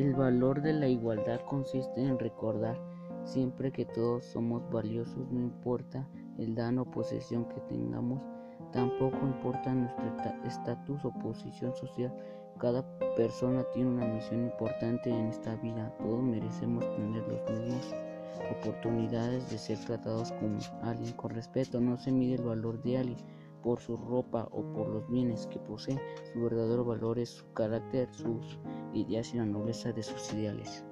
El valor de la igualdad consiste en recordar siempre que todos somos valiosos, no importa el daño o posesión que tengamos, tampoco importa nuestro estatus o posición social. Cada persona tiene una misión importante en esta vida. Todos merecemos tener las mismas oportunidades de ser tratados como alguien con respeto. No se mide el valor de alguien por su ropa o por los bienes que posee. Su verdadero valor es su carácter, sus ideas y la nobleza de sus ideales.